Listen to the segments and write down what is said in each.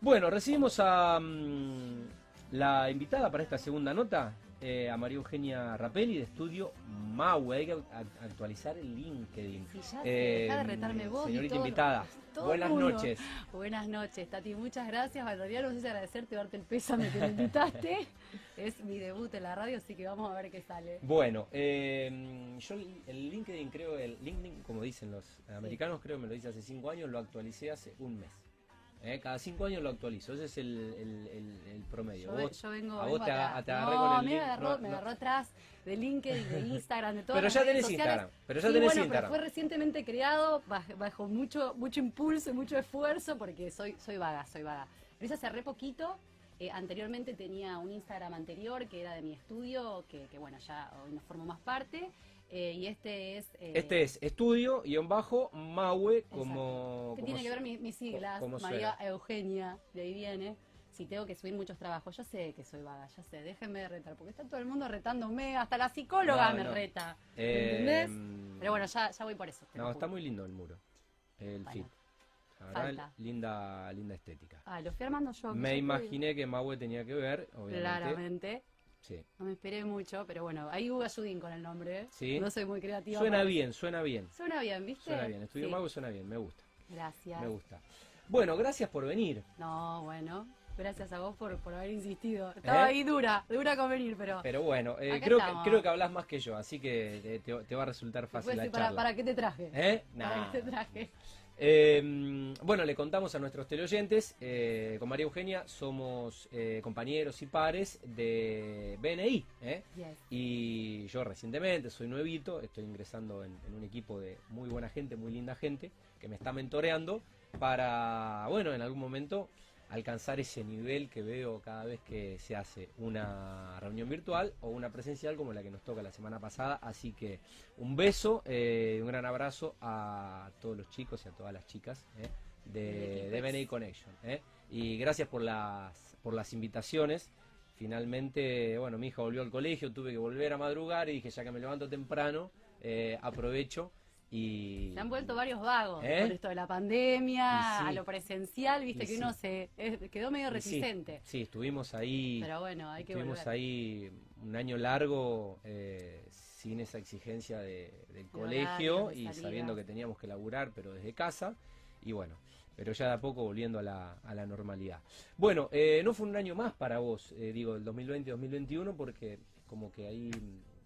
Bueno, recibimos a mm, la invitada para esta segunda nota, eh, a María Eugenia Rapelli de estudio MAUE. Hay que ac- actualizar el LinkedIn. Sí, ya sé, deja de Eh, retarme vos Señorita todo- invitada, todo buenas noches. Buenas noches, Tati. Muchas gracias. Realidad no sé si agradecerte darte el pésame que me invitaste. es mi debut en la radio, así que vamos a ver qué sale. Bueno, eh, yo el- LinkedIn creo, el LinkedIn, como dicen los americanos, creo que me lo dice hace cinco años, lo actualicé hace un mes. Eh, cada cinco años lo actualizo, ese es el, el- el- el promedio. Yo, ve- Vos- yo vengo, a vengo vos te, aga- atrás. te agarré no, con el me agarró, no, me no. agarró atrás de LinkedIn, de Instagram, de todas Pero las ya redes tenés sociales. Instagram, pero ya Sí, tenés bueno, Instagram. pero fue recientemente creado bajo, bajo mucho mucho impulso y mucho esfuerzo porque soy soy vaga, soy vaga. Lo hice hace re poquito. eh, anteriormente tenía un Instagram anterior que era de mi estudio, que, que bueno, ya hoy no formo más parte. Eh, y este es... eh, Este es estudio, guion bajo, Maue, como... ¿Qué como tiene que ver mis, mis siglas? como María suena. Eugenia, de ahí viene. Si tengo que subir muchos trabajos, yo sé que soy vaga, ya sé, déjenme de retar, porque está todo el mundo retándome, hasta la psicóloga No, me no. reta. Eh, ¿Entendés? Pero bueno, ya, ya voy por eso. No, está muy lindo el muro, el Bueno, fit. Linda, linda estética. Ah, lo fui armando yo. Me imaginé que Maue tenía que ver, obviamente. Claramente. Sí. No me esperé mucho, pero bueno, ahí hubo ayudín con el nombre. ¿eh? Sí. No soy muy creativa. Suena para- bien, suena bien. Suena bien, ¿viste? Suena bien. Estudio Sí. Maue suena bien, me gusta. Gracias. Me gusta. Bueno, gracias por venir. No, bueno. Gracias a vos por, por haber insistido. Estaba ¿Eh? ahí dura, dura con venir, pero. Pero bueno, eh, creo, que, creo que hablas más que yo, así que te, va a resultar fácil Después, la para, charla. ¿Para qué te traje? ¿Eh? ¿Para Nah. qué te traje? Eh, bueno, le contamos a nuestros teleoyentes, eh, con María Eugenia somos eh, compañeros y pares de BNI. ¿eh? Yes. Y yo recientemente soy nuevito, estoy ingresando en, en un equipo de muy buena gente, muy linda gente, que me está mentoreando para, bueno, en algún momento alcanzar ese nivel que veo cada vez que se hace una reunión virtual o una presencial como la que nos toca la semana pasada. Así que un beso, eh, un gran abrazo a todos los chicos y a todas las chicas eh, de, de BNI Connection. eh. Y gracias por las, por las invitaciones. Finalmente, bueno, mi hija volvió al colegio, tuve que volver a madrugar y dije, ya que me levanto temprano, eh, aprovecho y... Se han vuelto varios vagos ¿Eh? con esto de la pandemia, sí. a lo presencial, viste que sí. uno se quedó medio sí, reticente. Sí, estuvimos ahí... Pero bueno, hay que Estuvimos volver. ahí un año largo eh, sin esa exigencia de- del De colegio de y salidas. sabiendo que teníamos que laburar, pero desde casa. Y bueno, pero ya de a poco volviendo a la, a la normalidad. Bueno, eh, no fue un año más para vos, eh, digo, el 2020-2021, porque como que ahí,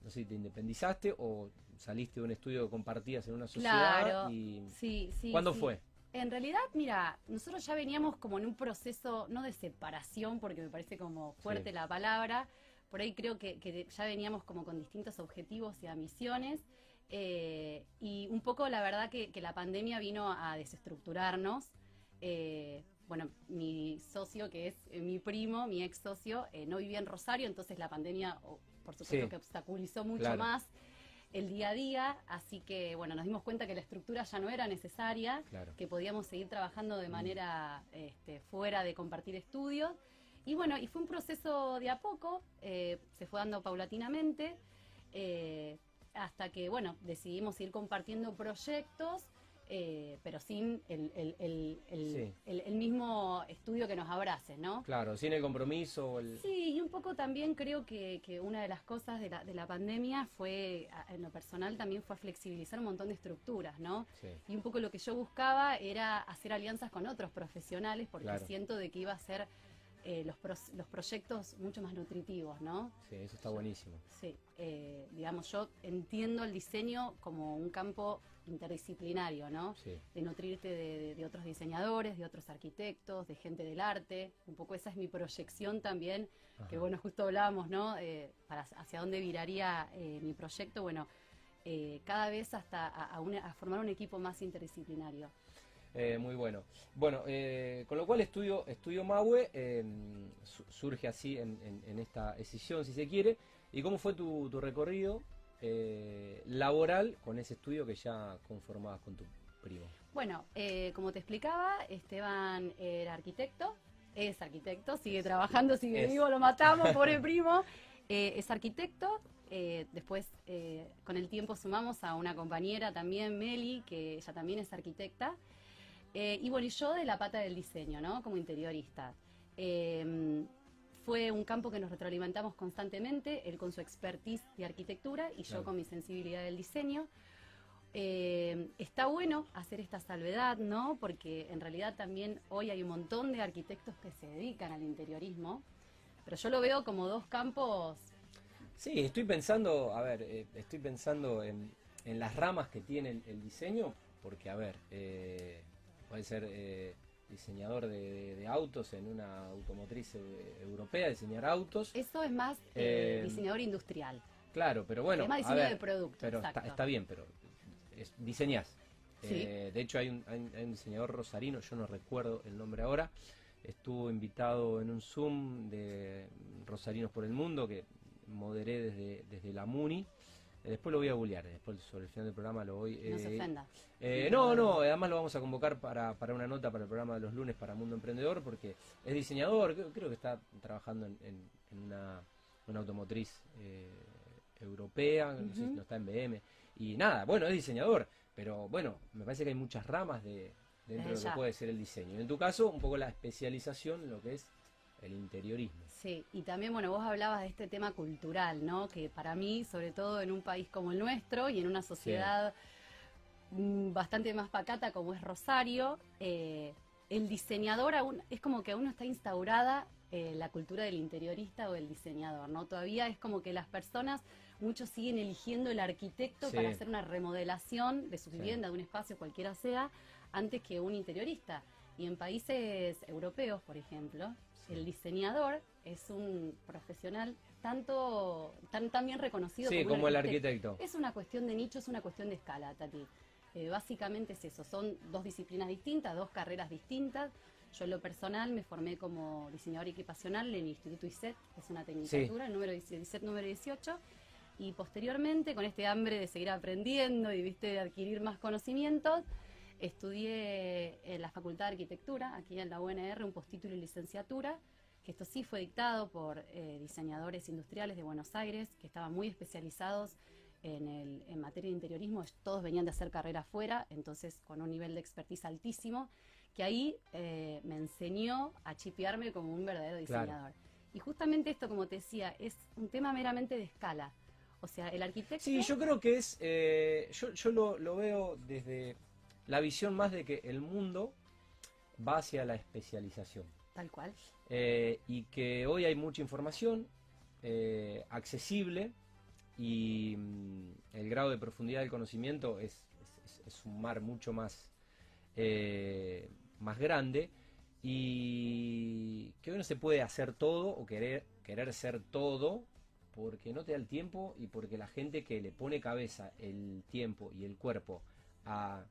no sé si te independizaste o saliste de un estudio que compartías en una sociedad. Claro, y sí, sí. ¿Cuándo sí. fue? En realidad, mira, nosotros ya veníamos como en un proceso, no de separación, porque me parece como fuerte Sí. la palabra, por ahí creo que, que ya veníamos como con distintos objetivos y ambiciones, eh, y un poco la verdad que, que la pandemia vino a desestructurarnos. eh, bueno, mi socio, que es eh, mi primo, mi ex socio, eh, no vivía en Rosario, entonces la pandemia, por supuesto, Sí. que obstaculizó mucho Claro. más el día a día, así que bueno, nos dimos cuenta que la estructura ya no era necesaria, Claro. que podíamos seguir trabajando de manera este, fuera de compartir estudios. Y bueno, y fue un proceso de a poco, eh, se fue dando paulatinamente, eh, hasta que bueno, decidimos ir compartiendo proyectos, eh, pero sin el, el- el- el- Sí. el- mismo estudio que nos abrace, ¿no? Claro, sin el compromiso. El... Sí, y un poco también creo que, que una de las cosas de la, de la pandemia fue, en lo personal también fue flexibilizar un montón de estructuras, ¿no? Sí. Y un poco lo que yo buscaba era hacer alianzas con otros profesionales porque Claro. siento de que iba a ser eh, los, los proyectos mucho más nutritivos, ¿no? Sí, eso está buenísimo. Sí, eh, digamos, yo entiendo el diseño como un campo interdisciplinario, ¿no? Sí. de nutrirte de, de- de otros diseñadores, de otros arquitectos, de gente del arte. Un poco esa es mi proyección también, que bueno, justo hablábamos, ¿no? Eh, para hacia dónde viraría eh, mi proyecto, bueno, eh, cada vez hasta a, a una- a formar un equipo más interdisciplinario. Muy bueno. Bueno, con lo cual estudio, estudio Maue su- surge así en, en- en esta decisión, si se quiere. ¿Y cómo fue tu, tu recorrido eh, laboral con ese estudio que ya conformabas con tu primo? Bueno, eh, como te explicaba, Esteban era arquitecto, es arquitecto, sigue trabajando, sigue Es. vivo, lo matamos, pobre primo. Eh, es arquitecto. eh, después, eh, con el tiempo, sumamos a una compañera también, Meli, que ella también es arquitecta. Y bueno, y yo de la pata del diseño, ¿no? Como interiorista. Fue un campo que nos retroalimentamos constantemente, él con su expertise de arquitectura y yo con mi sensibilidad del diseño. Eh, está bueno hacer esta salvedad, ¿no? Porque en realidad también hoy hay un montón de arquitectos que se dedican al interiorismo, pero yo lo veo como dos campos Sí, estoy pensando, a ver, eh, estoy pensando en, en las ramas que tiene el, el diseño, porque, a ver, eh, puede ser diseñador de, de- de autos en una automotriz eh, europea, diseñar autos. Eso es más eh, Eh, diseñador industrial. Claro, pero bueno, Tema a diseño ver, de producto, pero está, está bien, pero es, diseñás. Sí. Eh, de hecho, hay un, hay hay un diseñador rosarino, yo no recuerdo el nombre ahora, estuvo invitado en un Zoom de Rosarinos por el Mundo que moderé desde, desde la MUNI. Después lo voy a googlear, después sobre el final del programa lo voy... No se eh, ofenda. eh, no, no, además lo vamos a convocar para, para una nota para el programa de los lunes para Mundo Emprendedor, porque es diseñador, creo, creo que está trabajando en, en- en una, una automotriz eh, europea, no sé si no está en BM, y nada, bueno, es diseñador, pero bueno, me parece que hay muchas ramas de, dentro de lo que puede ser el diseño. En tu caso, un poco la especialización lo que es el interiorismo. Sí, y también, bueno, vos hablabas de este tema cultural, ¿no? Que para mí, sobre todo en un país como el nuestro y en una sociedad mm, bastante más pacata como es Rosario, eh, el diseñador aún, es como que aún no está instaurada eh, la cultura del interiorista o del diseñador, ¿no? Todavía es como que las personas, muchos siguen eligiendo el arquitecto Sí. para hacer una remodelación de su Sí. vivienda, de un espacio cualquiera sea, antes que un interiorista. Y en países europeos, por ejemplo, Sí. El diseñador es un profesional tanto tan, tan bien reconocido Sí, como, el arquitecto. Es una cuestión de nicho, es una cuestión de escala, Tati. Eh, básicamente es eso, son dos disciplinas distintas, dos carreras distintas. Yo en lo personal me formé como diseñador equipacional en el Instituto ISET, que es una tecnicatura, el número 10 ISET número 18. Y posteriormente, con este hambre de seguir aprendiendo y viste de adquirir más conocimientos, estudié en la Facultad de Arquitectura, aquí en la UNR, un postítulo y licenciatura, que esto sí fue dictado por eh, diseñadores industriales de Buenos Aires, que estaban muy especializados en, el, en materia de interiorismo, todos venían de hacer carrera afuera, entonces con un nivel de expertise altísimo, que ahí eh, me enseñó a chipearme como un verdadero Claro. diseñador. Y justamente esto, como te decía, es un tema meramente de escala. O sea, el arquitecto... Sí, yo creo que es, eh, yo, yo lo, lo veo desde la visión más de que el mundo va hacia la especialización. Tal cual. Eh, y que hoy hay mucha información eh, accesible y mm, el grado de profundidad del conocimiento es, es- un mar mucho más, eh, más grande y que hoy no se puede hacer todo o querer, querer ser todo porque no te da el tiempo y porque la gente que le pone cabeza el tiempo y el cuerpo a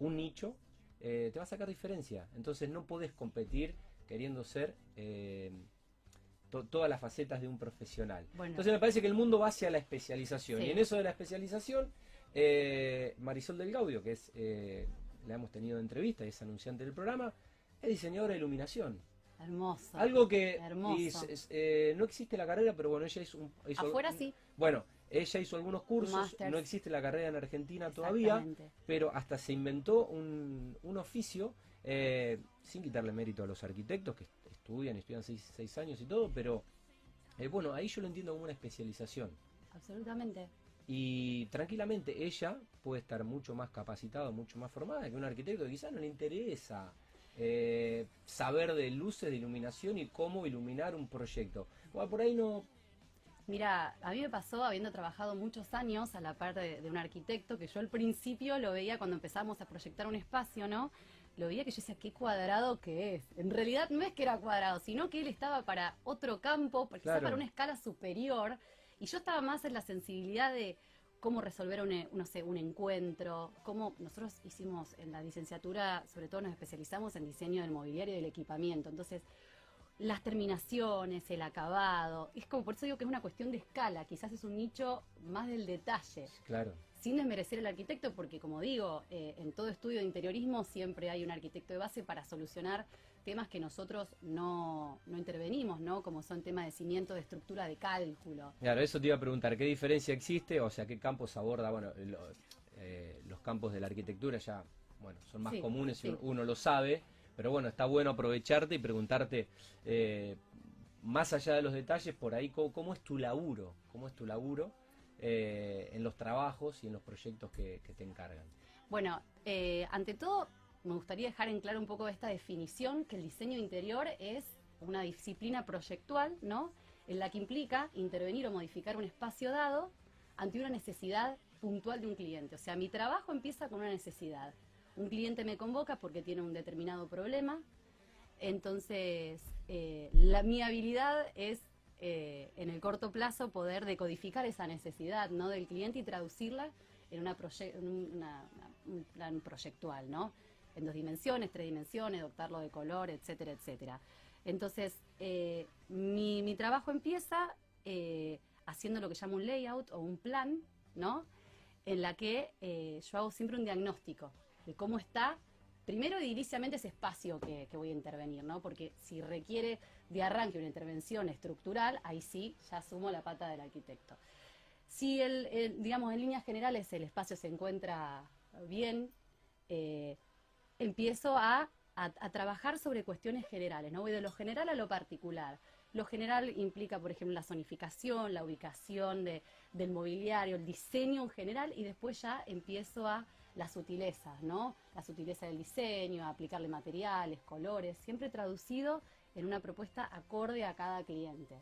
un nicho eh, te va a sacar diferencia. Entonces no podés competir queriendo ser eh, to- todas las facetas de un profesional. Bueno. Entonces me parece que el mundo va hacia la especialización. Sí. Y en eso de la especialización, eh, Marisol del Gaudio, que es eh, la hemos tenido de entrevista y es anunciante del programa, es diseñadora de iluminación. Hermoso. Algo que Hermoso. y no existe la carrera, pero bueno, ella hizo, un, hizo Afuera un- sí. Bueno, ella hizo algunos cursos, Masters. no existe la carrera en Argentina todavía, pero hasta se inventó un, un oficio, eh, sin quitarle mérito a los arquitectos que est- estudian, estudian seis, seis años y todo, pero eh, bueno, ahí yo lo entiendo como una especialización. Absolutamente. Y tranquilamente ella puede estar mucho más capacitada, mucho más formada que un arquitecto que quizás no le interesa eh, saber de luces, de iluminación y cómo iluminar un proyecto. Bueno, por ahí no... Mira, a mí me pasó, habiendo trabajado muchos años a la par de, de un arquitecto, que yo al principio lo veía cuando empezamos a proyectar un espacio, ¿no? Lo veía que yo decía, qué cuadrado que es. En realidad no es que era cuadrado, sino que él estaba para otro campo, quizás Claro. para una escala superior, y yo estaba más en la sensibilidad de cómo resolver un, e- no sé, un encuentro, cómo nosotros hicimos en la licenciatura, sobre todo nos especializamos en diseño del mobiliario y del equipamiento, entonces las terminaciones, el acabado, es como por eso digo que es una cuestión de escala, quizás es un nicho más del detalle, Claro. sin desmerecer al arquitecto, porque como digo, eh, en todo estudio de interiorismo siempre hay un arquitecto de base para solucionar temas que nosotros no, no intervenimos, ¿no? Como son temas de cimiento, de estructura, de cálculo. Claro, eso te iba a preguntar, ¿qué diferencia existe? O sea, ¿qué campos aborda? Bueno, lo- eh, los campos de la arquitectura ya bueno, son más Sí, comunes sí. uno lo sabe, pero bueno, está bueno aprovecharte y preguntarte, eh, más allá de los detalles, por ahí, ¿cómo, es tu laburo? ¿Cómo es tu laburo eh, en los trabajos y en los proyectos que, que te encargan? Bueno, eh, ante todo, me gustaría dejar en claro un poco esta definición, que el diseño interior es una disciplina proyectual, ¿no? En la que implica intervenir o modificar un espacio dado ante una necesidad puntual de un cliente. O sea, mi trabajo empieza con una necesidad. Un cliente me convoca porque tiene un determinado problema. Entonces, eh, mi habilidad es eh, en el corto plazo poder decodificar esa necesidad ¿no? del cliente y traducirla en, una un plan proyectual, ¿no? En dos dimensiones, tres dimensiones, dotarlo de color, etcétera, etcétera. Entonces, eh, mi, trabajo empieza haciendo lo que llamo un layout o un plan, ¿no? En la que yo hago siempre un diagnóstico cómo está, primero ediliciamente ese espacio que, que voy a intervenir, ¿no? Porque si requiere de arranque una intervención estructural, ahí sí, ya asumo la pata del arquitecto. Si, el, el- digamos, en líneas generales el espacio se encuentra bien, eh, empiezo a, trabajar sobre cuestiones generales, ¿no? Voy de lo general a lo particular. Lo general implica, por ejemplo, la zonificación, la ubicación de- del mobiliario, el diseño en general, y después ya empiezo a las sutilezas, ¿no? La sutileza del diseño, aplicarle materiales, colores, siempre traducido en una propuesta acorde a cada cliente.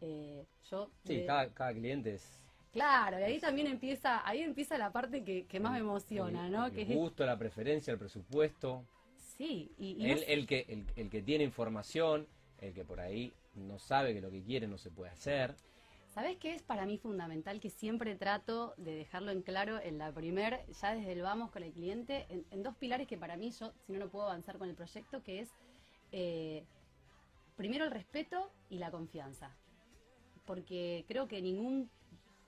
Eh, yo Sí, de- cada, cada cliente es... Claro, y ahí también empieza, ahí empieza la parte que, que más me emociona, el- ¿no? El, Que es gusto, la preferencia, el presupuesto. sí, y, y no El, el que, el, el que tiene información, el que por ahí no sabe que lo que quiere no se puede hacer. ¿Sabes qué es para mí fundamental? Que siempre trato de dejarlo en claro en la primer, ya desde el vamos con el cliente, en, en dos pilares que para mí yo, si no, no puedo avanzar con el proyecto, que es eh, primero el respeto y la confianza. Porque creo que ningún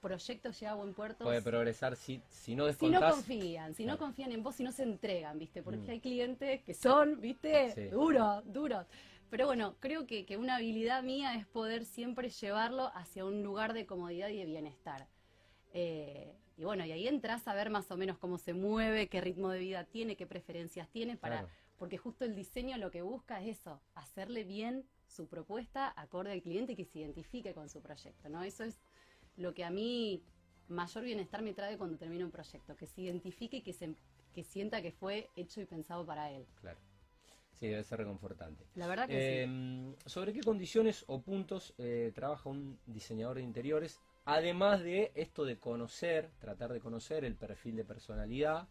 proyecto llega a buen puerto Puede progresar si, si no si no descontás. confían, si no confían en vos, si no se entregan, ¿viste? Porque Mm. hay clientes que son, ¿viste? Sí. Duros, duros. Pero bueno, creo que, que una habilidad mía es poder siempre llevarlo hacia un lugar de comodidad y de bienestar. Eh, y bueno, y ahí entras a ver más o menos cómo se mueve, qué ritmo de vida tiene, qué preferencias tiene, para, Claro. porque justo el diseño lo que busca es eso, hacerle bien su propuesta acorde al cliente y que se identifique con su proyecto, ¿no? Eso es lo que a mí mayor bienestar me trae cuando termino un proyecto, que se identifique y que, se, que sienta que fue hecho y pensado para él. Claro. Sí, debe ser reconfortante. La verdad que sí. Eh, ¿Sobre qué condiciones o puntos eh, trabaja un diseñador de interiores? Además de esto de conocer, tratar de conocer el perfil de personalidad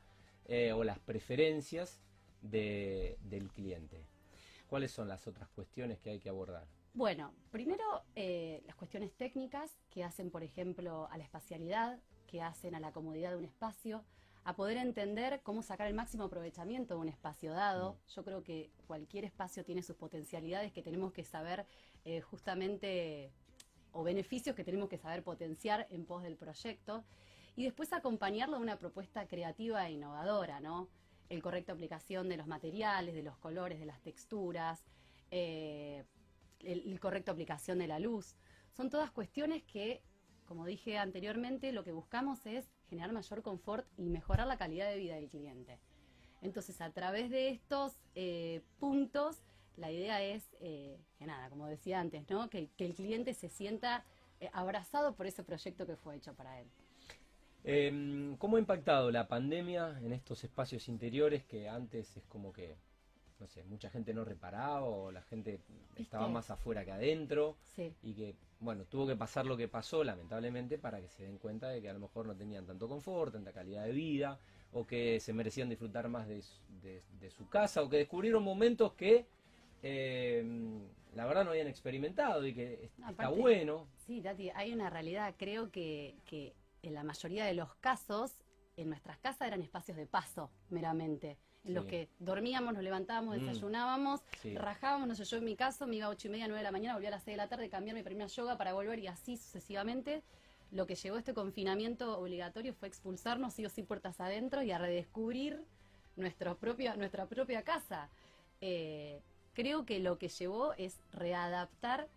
eh, o las preferencias de- del cliente. ¿Cuáles son las otras cuestiones que hay que abordar? Bueno, primero eh, las cuestiones técnicas que hacen, por ejemplo, a la espacialidad, que hacen a la comodidad de un espacio, a poder entender cómo sacar el máximo aprovechamiento de un espacio dado. Yo creo que cualquier espacio tiene sus potencialidades que tenemos que saber eh, justamente, o beneficios que tenemos que saber potenciar en pos del proyecto. Y después acompañarlo de una propuesta creativa e innovadora, ¿no? El correcta aplicación de los materiales, de los colores, de las texturas, eh, el, el correcta aplicación de la luz. Son todas cuestiones que, como dije anteriormente, lo que buscamos es generar mayor confort y mejorar la calidad de vida del cliente. Entonces, a través de estos eh, puntos, la idea es eh, que nada, como decía antes, ¿no? que, el cliente se sienta eh, abrazado por ese proyecto que fue hecho para él. Eh, ¿Cómo ha impactado la pandemia en estos espacios interiores que antes es como que, no sé, mucha gente no reparaba o la gente estaba más afuera que adentro? Sí. y que, bueno, tuvo que pasar lo que pasó, lamentablemente, para que se den cuenta de que a lo mejor no tenían tanto confort, tanta calidad de vida, o que se merecían disfrutar más de, su- de- de su casa, o que descubrieron momentos que eh, la verdad no habían experimentado y que es- está bueno. Sí, Tati, hay una realidad. Creo que, que en la mayoría de los casos, en nuestras casas eran espacios de paso, meramente. Los que dormíamos, nos levantábamos, Mm. desayunábamos, rajábamos, no sé, yo en mi caso me iba a ocho y media, nueve de la mañana, volvía a las seis de la tarde, cambiarme para irme a yoga para volver y así sucesivamente. Lo que llegó este confinamiento obligatorio fue expulsarnos sí o sí puertas adentro y a redescubrir nuestro nuestra propia casa. Eh, creo que lo que llevó es readaptar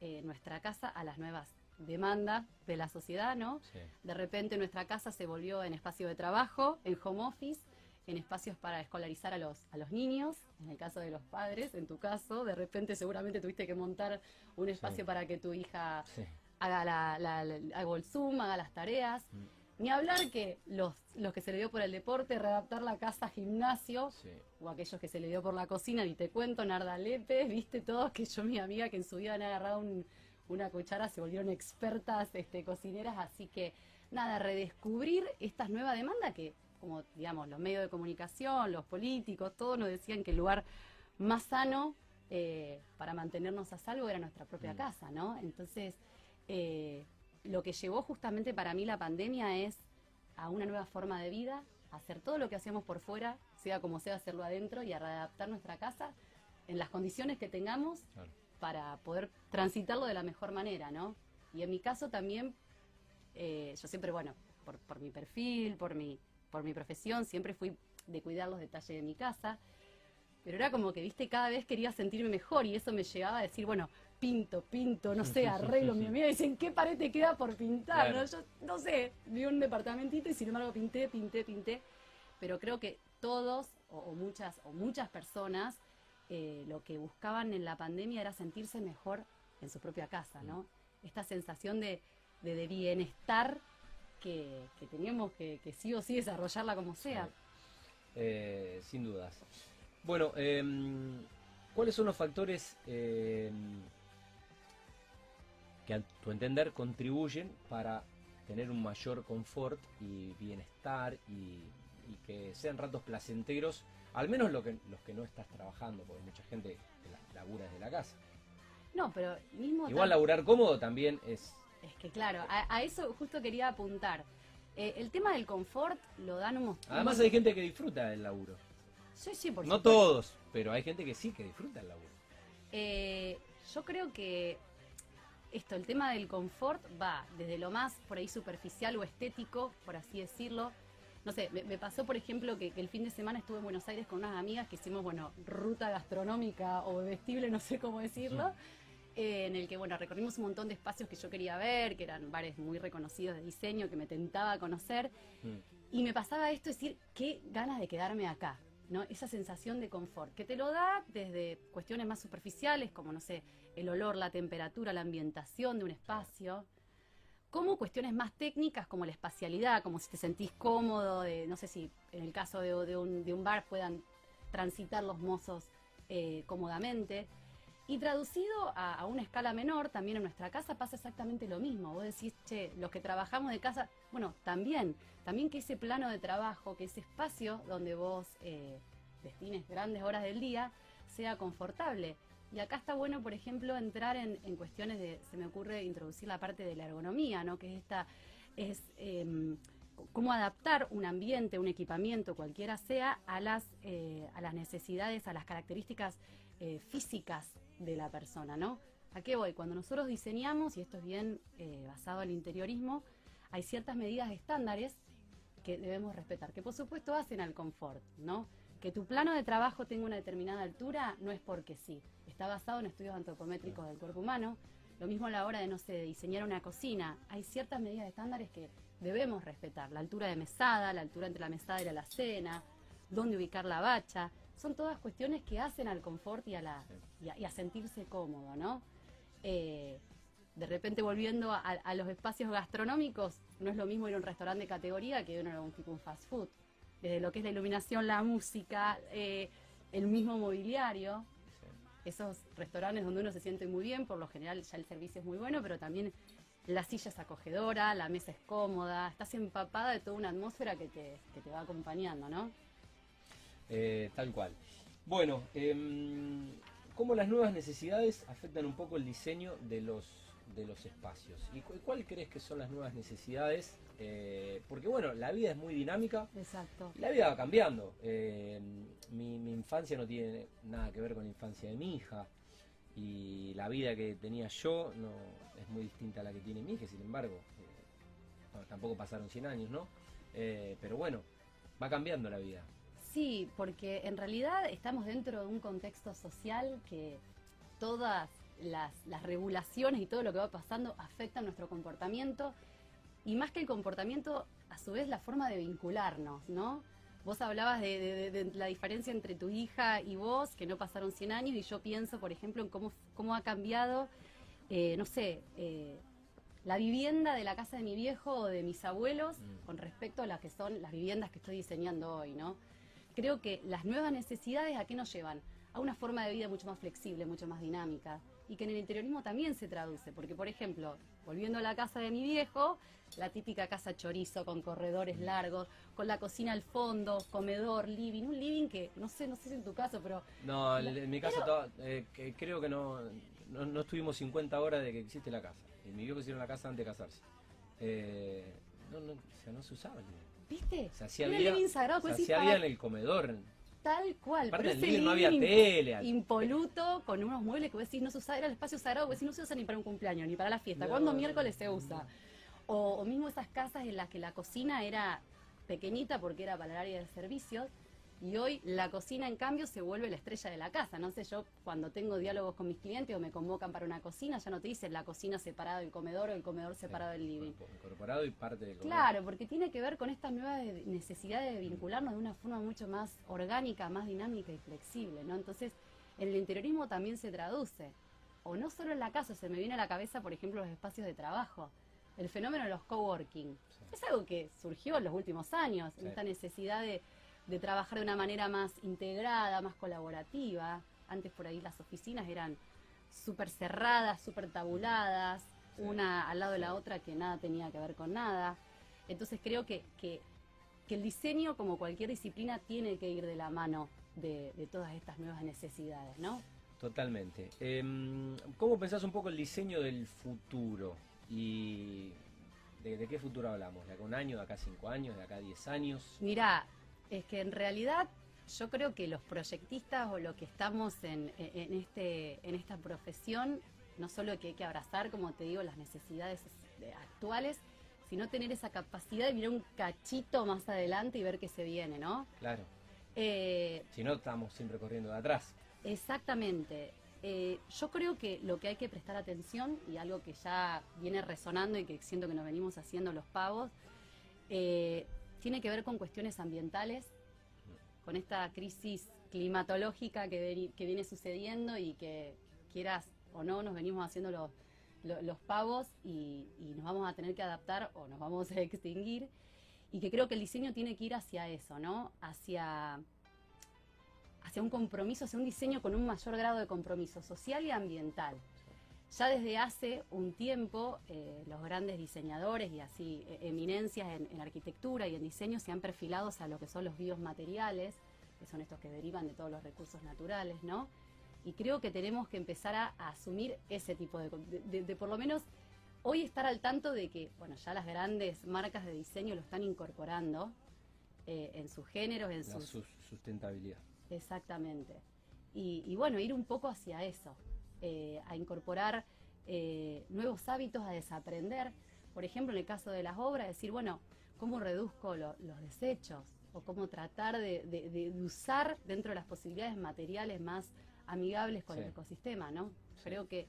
eh, nuestra casa a las nuevas demandas de la sociedad, ¿no? Sí. De repente nuestra casa se volvió en espacio de trabajo, en home office, en espacios para escolarizar a los, a los niños, en el caso de los padres, en tu caso, de repente seguramente tuviste que montar un espacio para que tu hija haga, la, haga el Zoom, haga las tareas. Mm. Ni hablar que los, los que se le dio por el deporte, readaptar la casa gimnasio, o aquellos que se le dio por la cocina, ni te cuento, Narda Lepe, viste todos que yo, mi amiga, que en su vida han agarrado una cuchara, se volvieron expertas este, cocineras, así que nada, redescubrir esta nueva demanda que como digamos los medios de comunicación, los políticos, todos nos decían que el lugar más sano eh, para mantenernos a salvo era nuestra propia mm. casa, ¿no? Entonces, eh, lo que llevó justamente para mí la pandemia es a una nueva forma de vida, hacer todo lo que hacíamos por fuera, sea como sea hacerlo adentro y a readaptar nuestra casa en las condiciones que tengamos para poder transitarlo de la mejor manera, ¿no? Y en mi caso también, eh, yo siempre, bueno, por, por mi perfil, por mi por mi profesión, siempre fui de cuidar los detalles de mi casa, pero era como que, viste, cada vez quería sentirme mejor y eso me llevaba a decir, bueno, pinto, pinto, no sé, arreglo. Mi amiga dice, ¿en qué pared te queda por pintar? ¿no? Yo no sé, vi un departamentito y sin embargo pinté, pinté, pinté. Pero creo que todos o, muchas o muchas personas eh, lo que buscaban en la pandemia era sentirse mejor en su propia casa, ¿no? Mm. Esta sensación de, de, de bienestar que, teníamos que, sí o sí desarrollarla como sea. Eh, sin dudas. Bueno, em, ¿cuáles son los factores em, que a tu entender contribuyen para tener un mayor confort y bienestar y, que sean ratos placenteros, al menos lo que, los que no estás trabajando, porque mucha gente que labura desde la casa. No, pero mismo... Igual laburar cómodo también es es que claro, a, eso justo quería apuntar. Eh, el tema del confort lo dan un... Además hay gente que disfruta del laburo. Sí, sí, por No todos, pero hay gente que sí que disfruta del laburo. Eh, yo creo que esto, el tema del confort va desde lo más por ahí superficial o estético, por así decirlo. No sé, me, pasó por ejemplo que, el fin de semana estuve en Buenos Aires con unas amigas que hicimos, bueno, ruta gastronómica o vestible, no sé cómo decirlo. Eh, en el que, bueno, recorrimos un montón de espacios que yo quería ver, que eran bares muy reconocidos de diseño, que me tentaba conocer. Mm. Y me pasaba esto, decir, qué ganas de quedarme acá, ¿no? Esa sensación de confort, que te lo da desde cuestiones más superficiales, como, no sé, el olor, la temperatura, la ambientación de un espacio, como cuestiones más técnicas, como la espacialidad, como si te sentís cómodo, de, no sé si en el caso de, un, bar puedan transitar los mozos eh, cómodamente. Y traducido a, una escala menor, también en nuestra casa pasa exactamente lo mismo. Vos decís, che, los que trabajamos de casa, bueno, también, también que ese plano de trabajo, que ese espacio donde vos eh, destines grandes horas del día, sea confortable. Y acá está bueno, por ejemplo, entrar en, cuestiones de, se me ocurre introducir la parte de la ergonomía, ¿no? Que es esta, es em, cómo adaptar un ambiente, un equipamiento, cualquiera sea, a las, eh, a las necesidades, a las características eh, físicas de la persona, ¿no? ¿A qué voy? Cuando nosotros diseñamos, y esto es bien eh, basado el interiorismo, hay ciertas medidas estándares que debemos respetar, que por supuesto hacen al confort, ¿no? Que tu plano de trabajo tenga una determinada altura no es porque sí, está basado en estudios antropométricos del cuerpo humano. Lo mismo a la hora de, no sé, diseñar una cocina, hay ciertas medidas estándares que debemos respetar, la altura de mesada, la altura entre la mesada y la cena, dónde ubicar la bacha, son todas cuestiones que hacen al confort y a, la, y a, sentirse cómodo, ¿no? Eh, de repente volviendo a, los espacios gastronómicos, no es lo mismo ir a un restaurante de categoría que ir a un tipo un fast food. Desde lo que es la iluminación, la música, eh, el mismo mobiliario, esos restaurantes donde uno se siente muy bien, por lo general ya el servicio es muy bueno, pero también la silla es acogedora, la mesa es cómoda, estás empapada de toda una atmósfera que te, que te va acompañando, ¿no? Eh, tal cual. Bueno, eh, ¿cómo las nuevas necesidades afectan un poco el diseño de los, de los espacios? ¿Y cuál crees que son las nuevas necesidades? Eh, porque bueno, la vida es muy dinámica. Exacto. La vida va cambiando. Eh, mi, mi, infancia no tiene nada que ver con la infancia de mi hija. Y la vida que tenía yo no es muy distinta a la que tiene mi hija, sin embargo. tampoco pasaron 100 años, ¿no? pero bueno, va cambiando la vida. Sí, porque en realidad estamos dentro de un contexto social que todas las, regulaciones y todo lo que va pasando afectan nuestro comportamiento y más que el comportamiento, a su vez la forma de vincularnos, ¿no? Vos hablabas de, la diferencia entre tu hija y vos, que no pasaron 100 años, y yo pienso, por ejemplo, en cómo, cómo ha cambiado, eh, no sé, eh, la vivienda de la casa de mi viejo o de mis abuelos mm. con respecto a las que son las viviendas que estoy diseñando hoy, ¿no? Creo que las nuevas necesidades, ¿a qué nos llevan? A una forma de vida mucho más flexible, mucho más dinámica, y que en el interiorismo también se traduce, porque por ejemplo, volviendo a la casa de mi viejo, la típica casa chorizo con corredores largos, con la cocina al fondo, comedor, living, un living que no sé, no sé si en tu caso, pero... No, en mi caso eh, creo que no, no, estuvimos 50 horas de que existe la casa. Y mi viejo hicieron la casa antes de casarse. Eh, no, no, o sea, no se usaba el ¿Viste? Se hacía, living sagrado, se hacía en el comedor. Tal cual. Aparte del living no había tele. Impoluto, con unos muebles que vos decís no se usaba, era el espacio sagrado, vos decís no se usa ni para un cumpleaños, ni para la fiesta. ¿Cuándo miércoles se usa? O, o, mismo esas casas en las que la cocina era pequeñita porque era para el área de servicios y hoy la cocina, en cambio, se vuelve la estrella de la casa. No sé, yo cuando tengo diálogos con mis clientes o me convocan para una cocina, ya no te dicen la cocina separada del comedor o el comedor separado del living. Incorporado y parte del comedor. Claro, porque tiene que ver con esta nueva necesidad de vincularnos de una forma mucho más orgánica, más dinámica y flexible, ¿no? Entonces, en el interiorismo también se traduce. O no solo en la casa, se me viene a la cabeza, por ejemplo, los espacios de trabajo. El fenómeno de los coworking. Es algo que surgió en los últimos años, esta necesidad de de trabajar de una manera más integrada, más colaborativa. Antes por ahí las oficinas eran súper cerradas, súper tabuladas, una al lado de la otra que nada tenía que ver con nada. Entonces creo que, que, el diseño, como cualquier disciplina, tiene que ir de la mano de, todas estas nuevas necesidades, ¿no? Totalmente. Em, ¿Cómo pensás un poco el diseño del futuro? ¿Y de, de, qué futuro hablamos? ¿De acá un año, de acá cinco años, de acá diez años? Mira, es que en realidad yo creo que los proyectistas o lo que estamos en, este, en esta profesión, no solo que hay que abrazar, como te digo, las necesidades actuales, sino tener esa capacidad de mirar un cachito más adelante y ver qué se viene, ¿no? Claro. Eh, si no, estamos siempre corriendo de atrás. Exactamente. Eh, yo creo que lo que hay que prestar atención, y algo que ya viene resonando y que siento que nos venimos haciendo los pavos, eh, tiene que ver con cuestiones ambientales, con esta crisis climatológica que, viene sucediendo y que quieras o no nos venimos haciendo los, los, pavos y, nos vamos a tener que adaptar o nos vamos a extinguir y que creo que el diseño tiene que ir hacia eso, ¿no? Hacia, hacia un compromiso, hacia un diseño con un mayor grado de compromiso social y ambiental. Ya desde hace un tiempo eh, los grandes diseñadores y así e, eminencias en, arquitectura y en diseño se han perfilado a lo que son los biomateriales, que son estos que derivan de todos los recursos naturales, ¿no? Y creo que tenemos que empezar a, asumir ese tipo de, de, por lo menos hoy estar al tanto de que, bueno, ya las grandes marcas de diseño lo están incorporando eh, en sus géneros, en su sustentabilidad. Exactamente. y bueno, ir un poco hacia eso. Eh, a incorporar eh, nuevos hábitos, a desaprender. Por ejemplo, en el caso de las obras, decir, bueno, ¿cómo reduzco los desechos? O cómo tratar de, usar dentro de las posibilidades materiales más amigables con el ecosistema, ¿no? Creo que,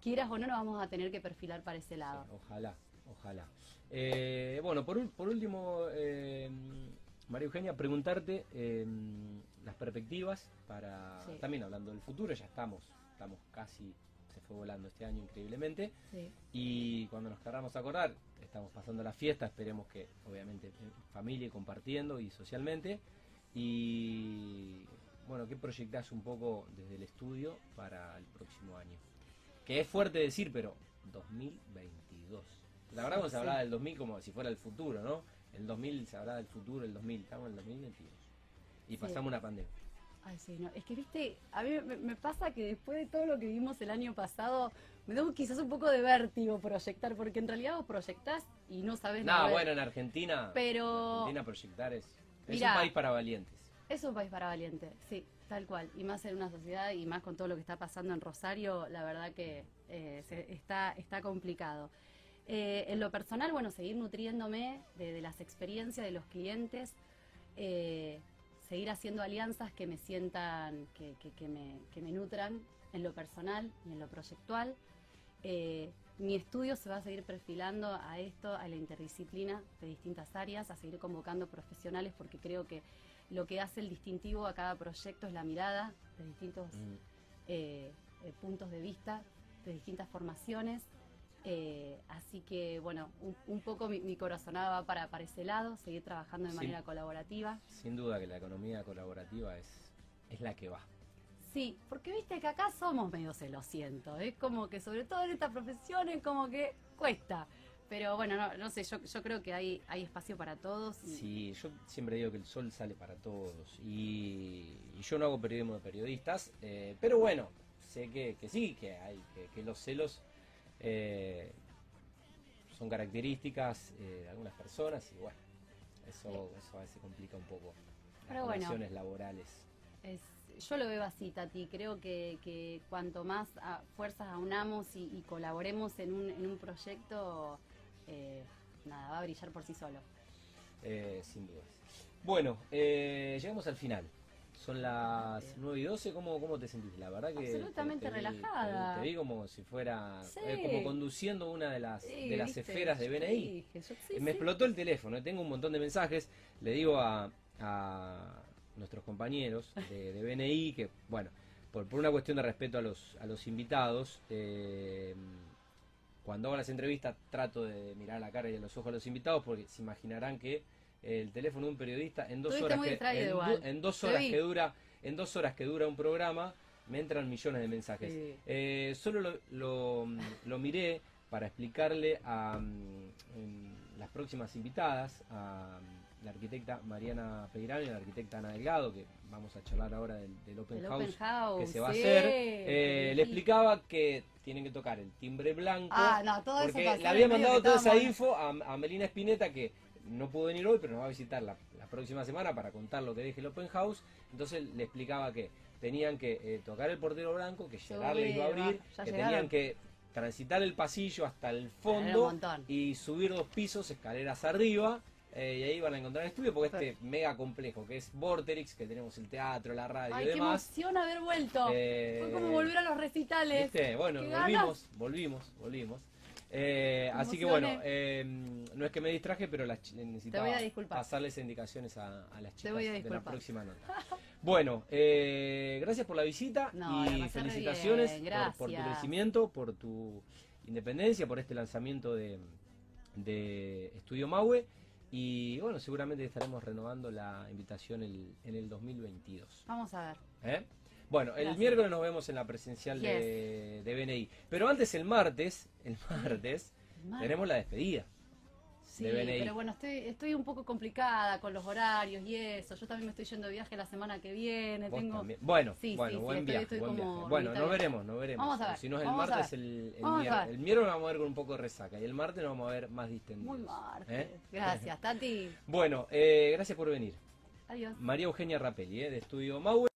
quieras o no, nos vamos a tener que perfilar para ese lado. ojalá, ojalá. Eh, bueno, por, por último, María Eugenia, preguntarte las perspectivas para, también hablando del futuro, ya estamos estamos casi, se fue volando este año increíblemente. Y cuando nos queramos acordar, estamos pasando la fiesta, esperemos que obviamente familia y compartiendo y socialmente. Y bueno, ¿qué proyectás un poco desde el estudio para el próximo año? Que es fuerte decir, pero 2022. La verdad, cuando se hablaba del 2000 como si fuera el futuro, ¿no? El 2000 se hablaba del futuro, el 2000, estamos en el 2022. Y pasamos una pandemia. Ay, sí, no. Es que, viste, a mí me, pasa que después de todo lo que vimos el año pasado, me da quizás un poco de vértigo proyectar, porque en realidad vos proyectás y no sabes nada. No, bueno, en Argentina, pero... Argentina proyectar es, es un país para valientes. Es un país para valientes, sí, tal cual. Y más en una sociedad y más con todo lo que está pasando en Rosario, la verdad que eh, está, está complicado. Eh, en lo personal, bueno, seguir nutriéndome de, de las experiencias de los clientes. Eh, seguir haciendo alianzas que me sientan, que, me, nutran en lo personal y en lo proyectual. Eh, mi estudio se va a seguir perfilando a esto, a la interdisciplina de distintas áreas, a seguir convocando profesionales porque creo que lo que hace el distintivo a cada proyecto es la mirada de distintos Mm. eh, eh, puntos de vista, de distintas formaciones. Eh, así que, bueno, un, un poco mi, mi corazonada va para, para ese lado, seguir trabajando de Sí. manera colaborativa. Sin duda que la economía colaborativa es, es la que va. Sí, porque viste que acá somos medio celosientos, es como que sobre todo en esta profesión es como que cuesta. Pero bueno, no, no sé, yo, yo creo que hay, hay espacio para todos. y- Sí, yo siempre digo que el sol sale para todos y, y yo no hago periodismo de periodistas, eh, pero bueno, sé que, que sí, que hay, que, que los celos eh, son características eh, de algunas personas y bueno, eso, eso a veces complica un poco las Pero bueno. relaciones laborales. Es- yo lo veo así, Tati. Creo que, que cuanto más fuerzas aunamos y, y colaboremos en un, en un proyecto, eh, nada, va a brillar por sí solo. Eh, sin dudas. Bueno, eh, llegamos al final. Son las 9 y 12, ¿cómo, cómo te sentís? La verdad que... Absolutamente te vi- relajada. Te, vi como si fuera... Sí. eh, como conduciendo una de las, Sí, de las ¿viste? esferas de BNI. dije, yo- sí, me explotó el teléfono, tengo un montón de mensajes. Le digo a, a nuestros compañeros de, de BNI que, bueno, por, por una cuestión de respeto a los, a los invitados, eh, cuando hago las entrevistas trato de mirar a la cara y a los ojos a los invitados porque se imaginarán que el teléfono de un periodista en dos horas que, en, dos horas que dura en dos horas que dura un programa me entran millones de mensajes. Sí. Eh, solo lo, lo, lo miré para explicarle a mm, las próximas invitadas a mm, la arquitecta Mariana Peirano y la arquitecta Ana Delgado que vamos a charlar ahora del, del Open El House Open House, que se va a hacer. Eh, le explicaba que tienen que tocar el timbre blanco Ah, no, todo porque le había mandado toda esa info a, a Melina Espineta que no pudo venir hoy, pero nos va a visitar la, la próxima semana para contar lo que deje el Open House. Entonces le explicaba que tenían que eh, tocar el portero blanco, que Gerard les iba a abrir, que llegaron. tenían que transitar el pasillo hasta el fondo y subir dos pisos, escaleras arriba. eh, y ahí van a encontrar el estudio porque este mega complejo que es Vorterix, que tenemos el teatro, la radio Ay, y qué demás. emoción haber vuelto. eh, Fue como volver a los recitales. ¿Viste? Bueno, Qué volvimos, volvimos, volvimos. Eh, así que bueno, eh, no es que me distraje, pero las necesitaba pasarles indicaciones a, a las chicas a de la próxima nota. Bueno, eh, gracias por la visita No, y felicitaciones por, por tu crecimiento, por tu independencia, por este lanzamiento de, de Estudio Maue. Y bueno, seguramente estaremos renovando la invitación el- en el 2022. Vamos a ver. Bueno, el miércoles nos vemos en la presencial de, de BNI. Pero antes, el martes, el martes, Mar- tenemos la despedida. Sí, de BNI. pero bueno, estoy, estoy un poco complicada con los horarios y eso. Yo también me estoy yendo de viaje la semana que viene. Tengo... Bueno, Sí, bueno, sí, buen viaje, estoy buen como viaje. Bueno, nos veremos, nos veremos. Vamos a ver, Si no es el martes, el, el, ver. el miércoles vamos a ver con un poco de resaca. Y el martes nos vamos a ver más distendidos. Muy martes. ¿Eh? Gracias, Tati. Bueno, eh, gracias por venir. Adiós. María Eugenia Rapelli, ¿eh? de Estudio Maue.